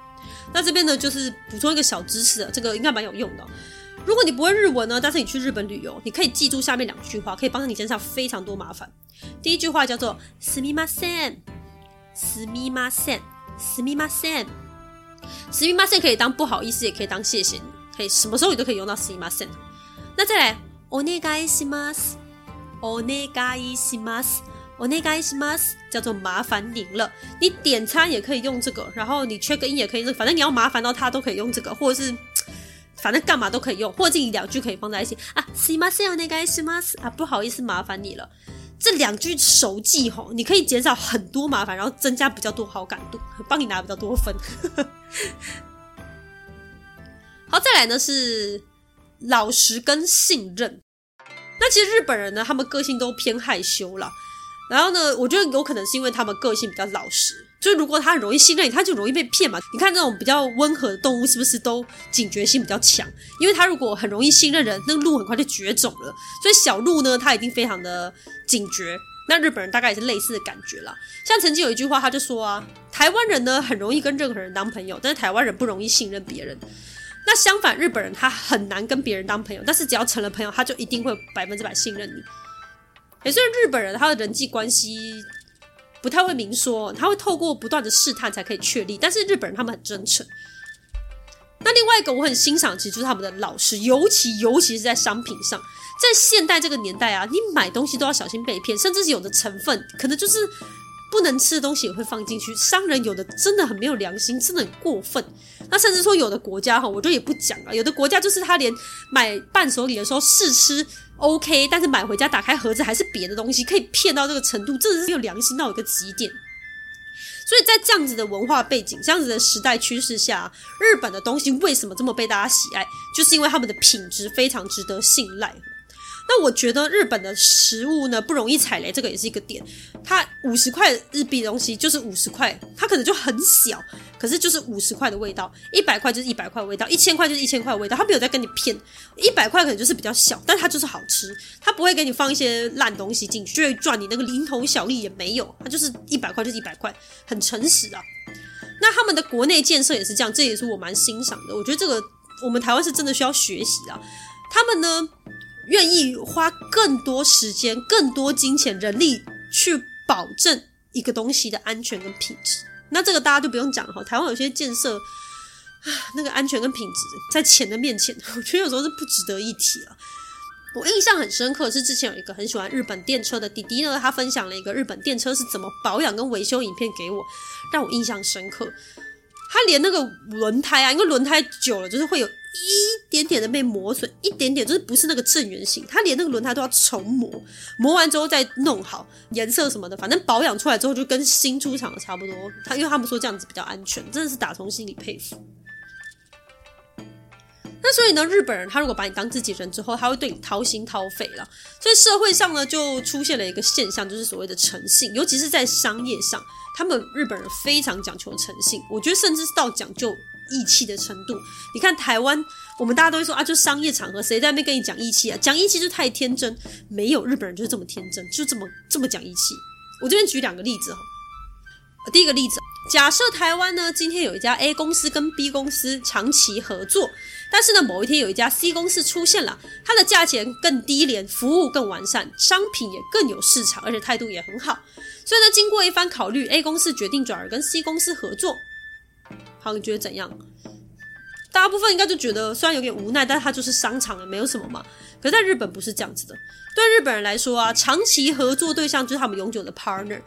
那这边呢，就是补充一个小知识啊，这个应该蛮有用的。如果你不会日文呢，但是你去日本旅游，你可以记住下面两句话，可以帮助你减少非常多麻烦。第一句话叫做“すみません”，“すみません”，“すみません”，“すみません”可以当不好意思，也可以当谢谢你，可以什么时候你都可以用到“すみません”。那再来“お愿いします”，“お愿いします”，“お愿いします”叫做麻烦您了。你点餐也可以用这个，然后你 check in 也可以用，反正你要麻烦到他都可以用这个，或者是。 反正干嘛都可以用，或者这两句可以放在一起啊。すいません、お愿いします啊，不好意思，麻烦你了。这两句熟记吼，你可以减少很多麻烦，然后增加比较多好感度，帮你拿比较多分。好，再来呢是老实跟信任。那 那其实日本人呢，他们个性都偏害羞啦。然后呢，我觉得有可能是因为他们个性比较老实， 就是如果他很容易信任你，他就容易被骗嘛。你看这种比较温和的动物，是不是都警觉性比较强？因为他如果很容易信任人，那鹿很快就绝种了。所以小鹿呢，它一定非常的警觉。那日本人大概也是类似的感觉啦。像曾经有一句话，他就说啊，台湾人呢很容易跟任何人当朋友，但是台湾人不容易信任别人。那相反，日本人他很难跟别人当朋友，但是只要成了朋友，他就一定会百分之百信任你。也虽然日本人他的人际关系不太会明说，他会透过不断的试探才可以确立，但是日本人他们很真诚。那另外一个我很欣赏，其实就是他们的老实，尤其尤其是在商品上。在现代这个年代啊，你买东西都要小心被骗，甚至是有的成分可能就是不能吃的东西也会放进去。商人有的真的很没有良心，真的很过分。那甚至说有的国家哈，我就也不讲了。有的国家就是他连买伴手礼的时候试吃 OK，但是买回家打开盒子还是别的东西，可以骗到这个程度，真的是没有良心到一个极点。所以在这样子的文化背景、这样子的时代趋势下，日本的东西为什么这么被大家喜爱？就是因为他们的品质非常值得信赖。那我觉得日本的食物呢，不容易踩雷，这个也是一个点。它五十块日币的东西就是五十块，它可能就很小，可是就是五十块的味道；一百块就是一百块味道；一千块就是一千块味道。他没有在跟你骗，一百块可能就是比较小，但它就是好吃，它不会给你放一些烂东西进去，就会赚你那个零头小利也没有，它就是一百块就是一百块，很诚实啊。那他们的国内建设也是这样，这也是我蛮欣赏的。我觉得这个我们台湾是真的需要学习啊。他们呢，愿意花更多时间、更多金钱、人力去保证一个东西的安全跟品质，那这个大家就不用讲了哈。台湾有些建设啊，那个安全跟品质在钱的面前，*laughs* 我觉得有时候是不值得一提了。我印象很深刻是之前有一个很喜欢日本电车的弟弟呢，他分享了一个日本电车是怎么保养跟维修影片给我，让我印象深刻。他连那个轮胎啊，因为轮胎久了就是会有。一点点的被磨损，一点点就是不是那个正圆形，他连那个轮胎都要重磨，磨完之后再弄好颜色什么的，反正保养出来之后就跟新出厂的差不多。他因为他们说这样子比较安全，真的是打从心里佩服。那所以呢，日本人他如果把你当自己人之后，他会对你掏心掏肺了。所以社会上呢，就出现了一个现象，就是所谓的诚信，尤其是在商业上，他们日本人非常讲求诚信，我觉得甚至是到讲究。义气的程度，你看台湾，我们大家都会说啊，就商业场合，谁在那边跟你讲义气啊？讲义气就太天真，没有日本人就是这么天真，就这么这么讲义气。我这边举两个例子哈，第一个例子，假设台湾呢，今天有一家 A 公司跟 B 公司长期合作，但是呢，某一天有一家 C 公司出现了，它的价钱更低廉，服务更完善，商品也更有市场，而且态度也很好，所以呢，经过一番考虑，A 公司决定转而跟 C 公司合作。你觉得怎样？大部分应该就觉得虽然有点无奈，但它就是商场了，没有什么嘛。可是在日本不是这样子的，对日本人来说啊，长期合作对象就是他们永久的 partner，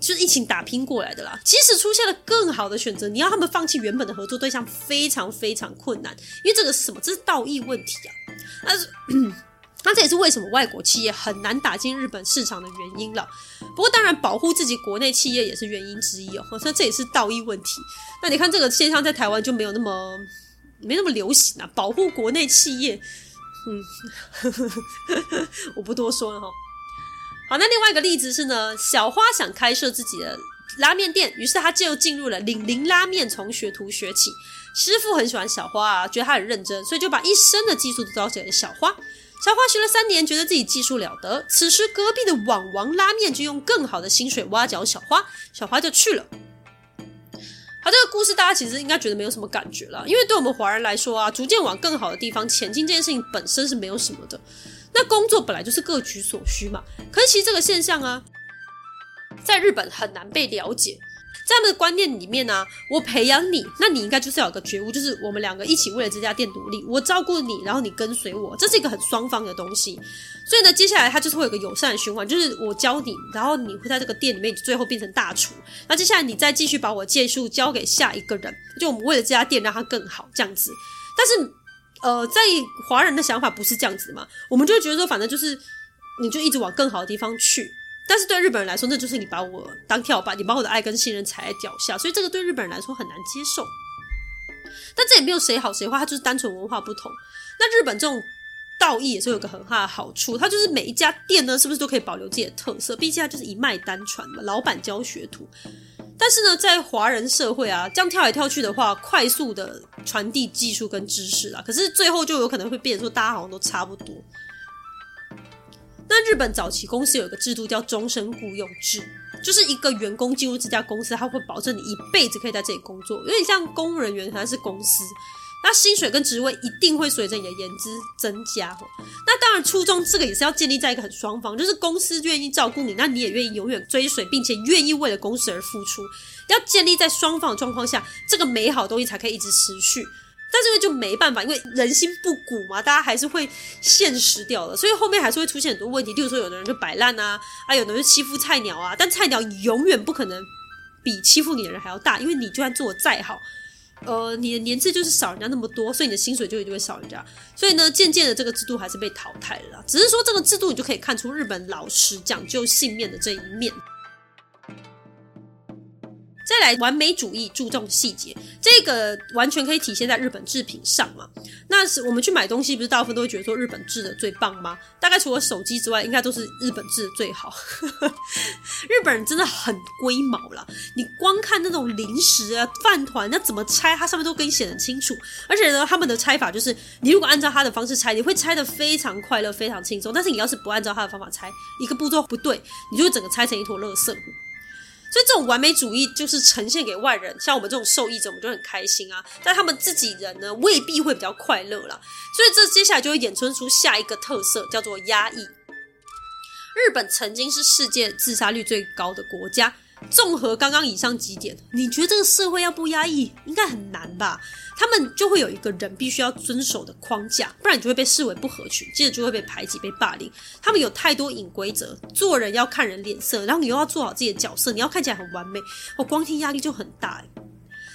就是一起打拼过来的啦。即使出现了更好的选择，你要他们放弃原本的合作对象，非常非常困难，因为这个什么？这是道义问题啊。但是。*clears throat* 那这也是为什么外国企业很难打进日本市场的原因了。不过，当然保护自己国内企业也是原因之一哦。那这也是道义问题。那你看这个现象在台湾就没有那么没那么流行啊。保护国内企业，嗯，*laughs* 我不多说了哈。好，那另外一个例子是呢，小花想开设自己的拉面店，于是他就进入了领林拉面，从学徒学起。师傅很喜欢小花啊，觉得他很认真，所以就把一身的技术都交给了小花。小花学了三年，觉得自己技术了得。此时，隔壁的网王拉面就用更好的薪水挖角小花，小花就去了。好，这个故事大家其实应该觉得没有什么感觉了，因为对我们华人来说啊，逐渐往更好的地方前进这件事情本身是没有什么的。那工作本来就是各取所需嘛。可是其实这个现象啊，在日本很难被了解。在他们的观念里面呢、我培养你，那你应该就是要有个觉悟，就是我们两个一起为了这家店努力，我照顾你，然后你跟随我，这是一个很双方的东西。所以呢，接下来它就是会有个友善的循环，就是我教你，然后你会在这个店里面最后变成大厨。那接下来你再继续把我技术交给下一个人，就我们为了这家店让它更好这样子。但是，呃，在华人的想法不是这样子嘛，我们就觉得说，反正就是你就一直往更好的地方去。但是对日本人来说，那就是你把我当跳板，你把我的爱跟信任踩在脚下，所以这个对日本人来说很难接受。但这也没有谁好谁坏，它就是单纯文化不同。那日本这种道义也是有个很大的好处，它就是每一家店呢，是不是都可以保留自己的特色？毕竟它就是一脉单传嘛，老板教学徒。但是呢，在华人社会啊，这样跳来跳去的话，快速的传递技术跟知识啊，可是最后就有可能会变成说，大家好像都差不多。日本早期公司有一个制度叫终身雇佣制，就是一个员工进入这家公司，他会保证你一辈子可以在这里工作，有点像公务人员，好像是公司。那薪水跟职位一定会随着你的年资增加。那当然，初衷这个也是要建立在一个很双方，就是公司愿意照顾你，那你也愿意永远追随，并且愿意为了公司而付出。要建立在双方的状况下，这个美好的东西才可以一直持续。但是因为就没办法，因为人心不古嘛，大家还是会现实掉了，所以后面还是会出现很多问题。例如说，有的人就摆烂啊，啊，有的人就欺负菜鸟啊，但菜鸟永远不可能比欺负你的人还要大，因为你就算做得再好。呃，你的年资就是少人家那么多，所以你的薪水就一定会少人家。所以呢，渐渐的这个制度还是被淘汰了。只是说这个制度，你就可以看出日本老实讲究信念的这一面。再来，完美主义注重细节，这个完全可以体现在日本制品上嘛。那是我们去买东西，不是大部分都会觉得说日本制的最棒吗？大概除了手机之外，应该都是日本制的最好。*laughs* 日本人真的很龟毛啦，你光看那种零食啊、饭团，那怎么拆，它上面都给你写得很清楚。而且呢，他们的拆法就是，你如果按照他的方式拆，你会拆得非常快乐、非常轻松。但是你要是不按照他的方法拆，一个步骤不对，你就会整个拆成一坨垃圾。所以这种完美主义就是呈现给外人，像我们这种受益者，我们就很开心啊。但他们自己人呢，未必会比较快乐啦。所以这接下来就会衍生出下一个特色，叫做压抑。日本曾经是世界自杀率最高的国家。综合刚刚以上几点，你觉得这个社会要不压抑，应该很难吧？他们就会有一个人必须要遵守的框架，不然你就会被视为不合群，接着就会被排挤、被霸凌。他们有太多隐规则，做人要看人脸色，然后你又要做好自己的角色，你要看起来很完美，我光听压力就很大。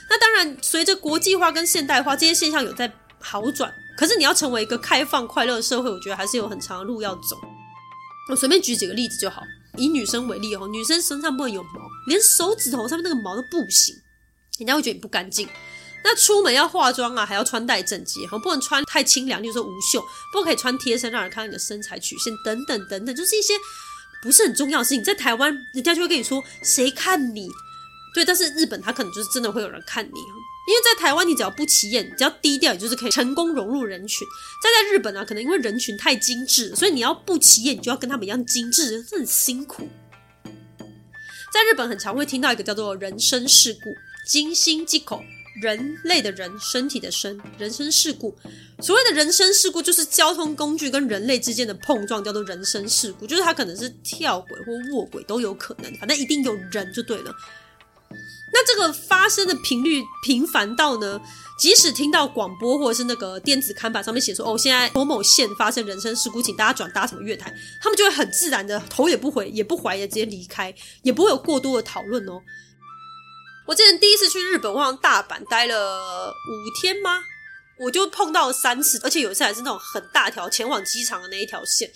那当然，随着国际化跟现代化，这些现象有在好转，可是你要成为一个开放、快乐的社会，我觉得还是有很长的路要走。我随便举几个例子就好。以女生为例哦，女生身上不能有毛，连手指头上面那个毛都不行，人家会觉得你不干净。那出门要化妆啊，还要穿戴整洁，哈，不能穿太清凉，就是说无袖，不可以穿贴身，让人看到你的身材曲线等等等等，就是一些不是很重要的事情。在台湾，人家就会跟你说，谁看你？对，但是日本他可能就是真的会有人看你。因为在台湾，你只要不起眼，只要低调，你就是可以成功融入人群。但在日本啊，可能因为人群太精致，所以你要不起眼，你就要跟他们一样精致，这很辛苦。在日本，很常会听到一个叫做“人身事故”，精心忌口，人类的人，身体的身，人身事故。所谓的人身事故，就是交通工具跟人类之间的碰撞，叫做人身事故。就是它可能是跳轨或卧轨都有可能，反正一定有人就对了。那这个发生的频率频繁到呢，即使听到广播或者是那个电子看板上面写说，哦，现在某某线发生人身事故，请大家转搭什么月台，他们就会很自然的头也不回，也不怀疑，直接离开，也不会有过多的讨论哦。我记得第一次去日本，我好像大阪待了五天吗？我就碰到了三次，而且有一次还是那种很大条前往机场的那一条线，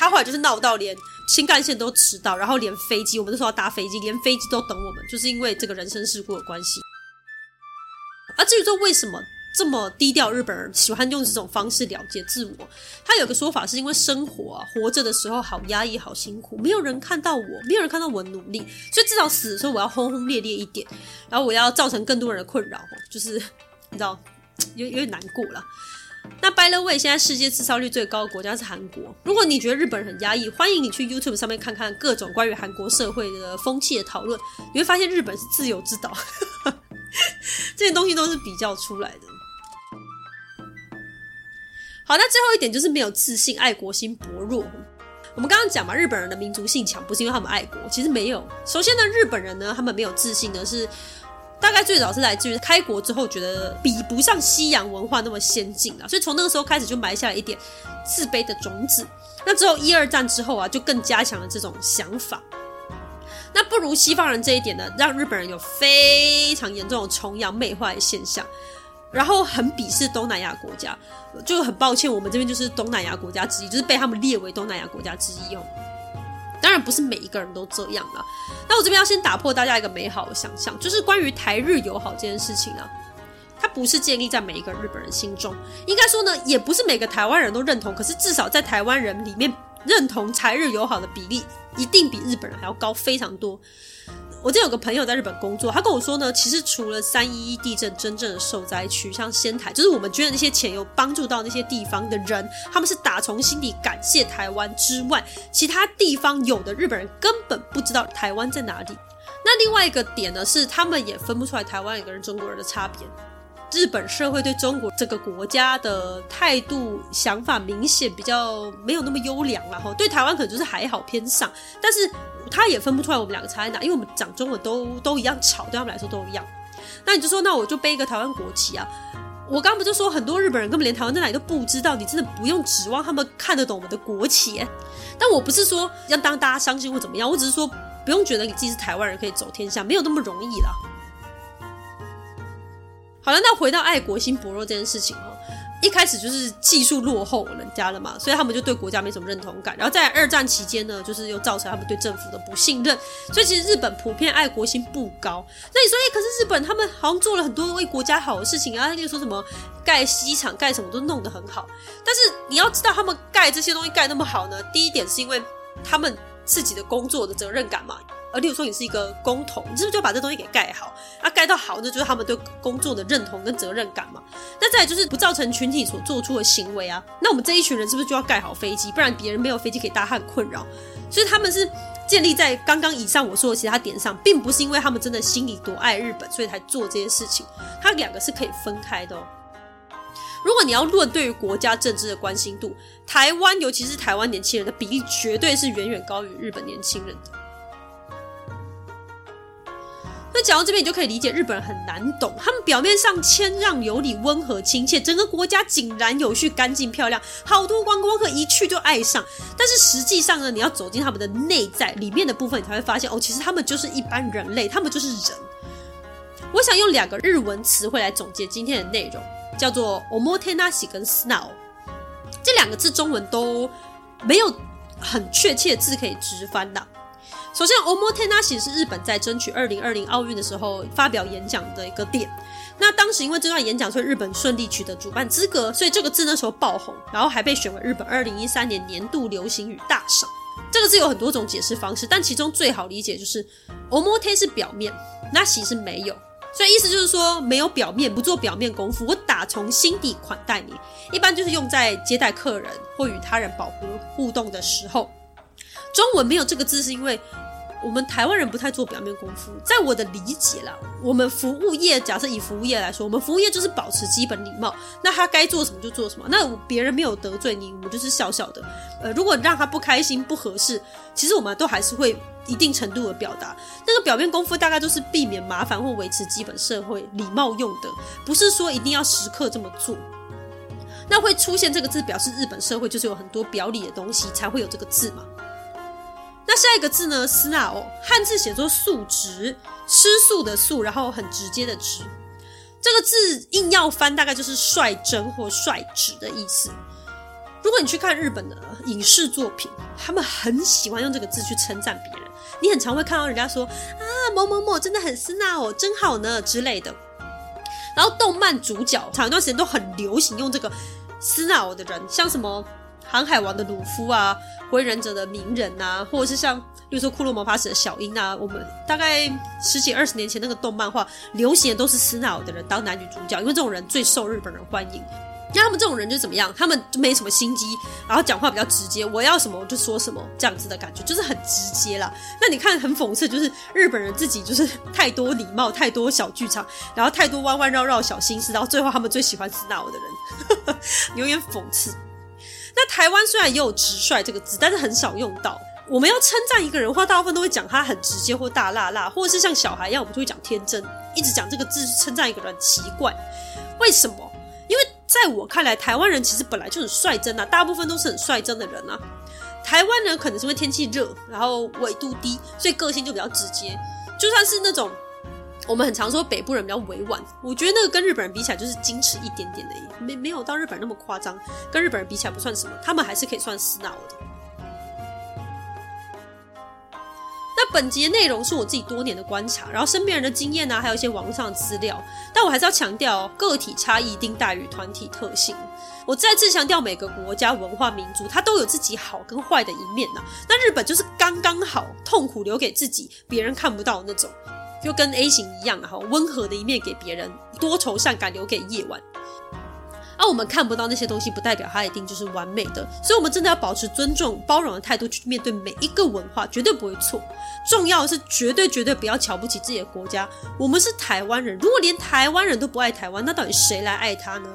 他后来就是闹到连。新干线都迟到，然后连飞机，我们都说要搭飞机，连飞机都等我们，就是因为这个人身事故的关系。而至于说为什么这么低调，日本人喜欢用这种方式了解自我，他有个说法是因为生活啊，活着的时候好压抑、好辛苦，没有人看到我，没有人看到我努力，所以至少死的时候我要轰轰烈烈一点，然后我要造成更多人的困扰，就是你知道，有有点难过了。那 by the way，现在世界自杀率最高的国家是韩国。如果你觉得日本人很压抑，欢迎你去 YouTube 上面看看各种关于韩国社会的风气的讨论，你会发现日本是自由之岛，*laughs* 这些东西都是比较出来的。好，那最后一点就是没有自信，爱国心薄弱。我们刚刚讲嘛，日本人的民族性强，不是因为他们爱国，其实没有。首先呢，日本人呢，他们没有自信呢是。大概最早是来自于开国之后，觉得比不上西洋文化那么先进了，所以从那个时候开始就埋下了一点自卑的种子。那之后一二战之后啊，就更加强了这种想法。那不如西方人这一点呢，让日本人有非常严重的崇洋媚外的现象，然后很鄙视东南亚国家。就很抱歉，我们这边就是东南亚国家之一，就是被他们列为东南亚国家之一哦。当然不是每一个人都这样啦。那我这边要先打破大家一个美好的想象，就是关于台日友好这件事情啊。它不是建立在每一个日本人心中，应该说呢，也不是每个台湾人都认同。可是至少在台湾人里面，认同台日友好的比例一定比日本人还要高非常多。我这有个朋友在日本工作，他跟我说呢，其实除了三一一地震真正的受灾区，像仙台，就是我们捐的那些钱有帮助到那些地方的人，他们是打从心底感谢台湾之外，其他地方有的日本人根本不知道台湾在哪里。那另外一个点呢，是他们也分不出来台湾人跟中国人的差别。日本社会对中国这个国家的态度、想法明显比较没有那么优良，然后对台湾可能就是还好偏上，但是他也分不出来我们两个差在哪，因为我们讲中文都都一样吵，对他们来说都一样。那你就说，那我就背一个台湾国旗啊！我刚不就说很多日本人根本连台湾在哪里都不知道，你真的不用指望他们看得懂我们的国旗。但我不是说要当大家伤心或怎么样，我只是说不用觉得你自己是台湾人可以走天下，没有那么容易啦。好了，那回到爱国心薄弱这件事情哦，一开始就是技术落后人家了嘛，所以他们就对国家没什么认同感。然后在二战期间呢，就是又造成他们对政府的不信任。所以其实日本普遍爱国心不高。那你说，哎，可是日本他们好像做了很多为国家好的事情啊，例如说什么盖机场、盖什么都弄得很好。但是你要知道，他们盖这些东西盖那么好呢，第一点是因为他们自己的工作的责任感嘛。而例如说你是一个工头，你是不是就把这东西给盖好？啊，盖到好，那就是他们对工作的认同跟责任感嘛。那再来就是不造成群体所做出的行为啊。那我们这一群人是不是就要盖好飞机？不然别人没有飞机给大家很困扰。所以他们是建立在刚刚以上我说的其他点上，并不是因为他们真的心里多爱日本，所以才做这些事情。他两个是可以分开的哦。如果你要论对于国家政治的关心度，台湾尤其是台湾年轻人的比例，绝对是远远高于日本年轻人的。那讲到这边，你就可以理解日本人很难懂。他们表面上谦让有礼、温和亲切，整个国家井然有序、干净漂亮，好多观光客一去就爱上。但是实际上呢，你要走进他们的内在里面的部分，你才会发现哦，其实他们就是一般人类，他们就是人。我想用两个日文词汇来总结今天的内容，叫做 “omotenashi” 跟 “snow”。这两个字中文都没有很确切的字可以直翻的。首先 o m o t e n a s i 是日本在争取二零二零奥运的时候发表演讲的一个点。那当时因为这段演讲，所以日本顺利取得主办资格，所以这个字那时候爆红，然后还被选为日本二零一三年年度流行语大赏。这个字有很多种解释方式，但其中最好理解就是 omote 是表面 n a s i 是没有，所以意思就是说没有表面，不做表面功夫，我打从心底款待你。一般就是用在接待客人或与他人保持互动的时候。中文没有这个字，是因为我们台湾人不太做表面功夫。在我的理解啦，我们服务业，假设以服务业来说，我们服务业就是保持基本礼貌。那他该做什么就做什么。那别人没有得罪你，我们就是笑笑的。呃，如果让他不开心、不合适，其实我们都还是会一定程度的表达。那个表面功夫大概都是避免麻烦或维持基本社会礼貌用的，不是说一定要时刻这么做。那会出现这个字，表示日本社会就是有很多表里的东西，才会有这个字嘛。那下一个字呢？素直，汉字写作素直，吃素的素，然后很直接的直。这个字硬要翻，大概就是率真或率直的意思。如果你去看日本的影视作品，他们很喜欢用这个字去称赞别人。你很常会看到人家说啊，某某某真的很素直，真好呢之类的。然后动漫主角长一段时间都很流行用这个素直的人，像什么。航海王的鲁夫啊，火影忍者的鸣人啊，或者是像，比如说库洛魔法使的小樱啊，我们大概十几二十年前那个动漫画流行的都是素直的人当男女主角，因为这种人最受日本人欢迎。那他们这种人就怎么样？他们就没什么心机，然后讲话比较直接，我要什么我就说什么，这样子的感觉就是很直接啦。那你看很讽刺，就是日本人自己就是太多礼貌，太多小剧场，然后太多弯弯绕绕小心思，然后最后他们最喜欢素直的人，*laughs* 有点讽刺。那台湾虽然也有直率这个字，但是很少用到。我们要称赞一个人的话，大部分都会讲他很直接或大辣辣，或者是像小孩一样，我们就会讲天真，一直讲这个字称赞一个人很奇怪。为什么？因为在我看来，台湾人其实本来就很率真啊，大部分都是很率真的人啊。台湾人可能是因为天气热，然后纬度低，所以个性就比较直接。就算是那种。我们很常说北部人比较委婉，我觉得那个跟日本人比起来就是矜持一点点的，没没有到日本人那么夸张，跟日本人比起来不算什么，他们还是可以算素直的。那本集的内容是我自己多年的观察，然后身边人的经验啊，还有一些网络上的资料。但我还是要强调，个体差异一定大于团体特性。我再次强调，每个国家、文化、民族，它都有自己好跟坏的一面呐。那日本就是刚刚好，痛苦留给自己，别人看不到那种，就跟 A 型一样哈，温和的一面给别人，多愁善感留给夜晚。而、我们看不到那些东西，不代表它一定就是完美的。所以，我们真的要保持尊重、包容的态度去面对每一个文化，绝对不会错。重要的是，绝对绝对不要瞧不起自己的国家。我们是台湾人，如果连台湾人都不爱台湾，那到底谁来爱他呢？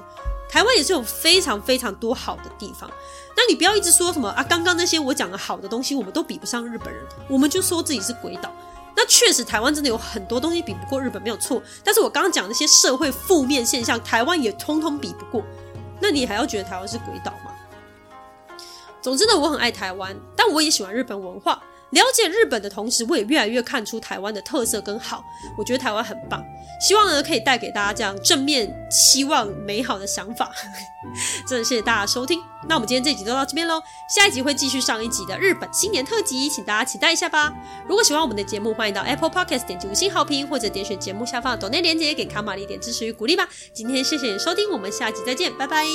台湾也是有非常非常多好的地方。那你不要一直说什么啊，刚刚那些我讲的好的东西，我们都比不上日本人，我们就说自己是鬼岛。那确实，台湾真的有很多东西比不过日本，没有错。但是我刚刚讲那些社会负面现象，台湾也通通比不过。那你还要觉得台湾是鬼岛吗？总之呢，我很爱台湾，但我也喜欢日本文化。了解日本的同时，我也越来越看出台湾的特色跟好。我觉得台湾很棒，希望呢可以带给大家这样正面、期望、美好的想法。*laughs* 真的谢谢大家收听，那我们今天这集就到这边喽。下一集会继续上一集的日本新年特辑，请大家期待一下吧。如果喜欢我们的节目，欢迎到 Apple Podcast 点击五星好评，或者点选节目下方的抖内链接给卡玛丽点支持与鼓励吧。今天谢谢你收听，我们下集再见，拜拜。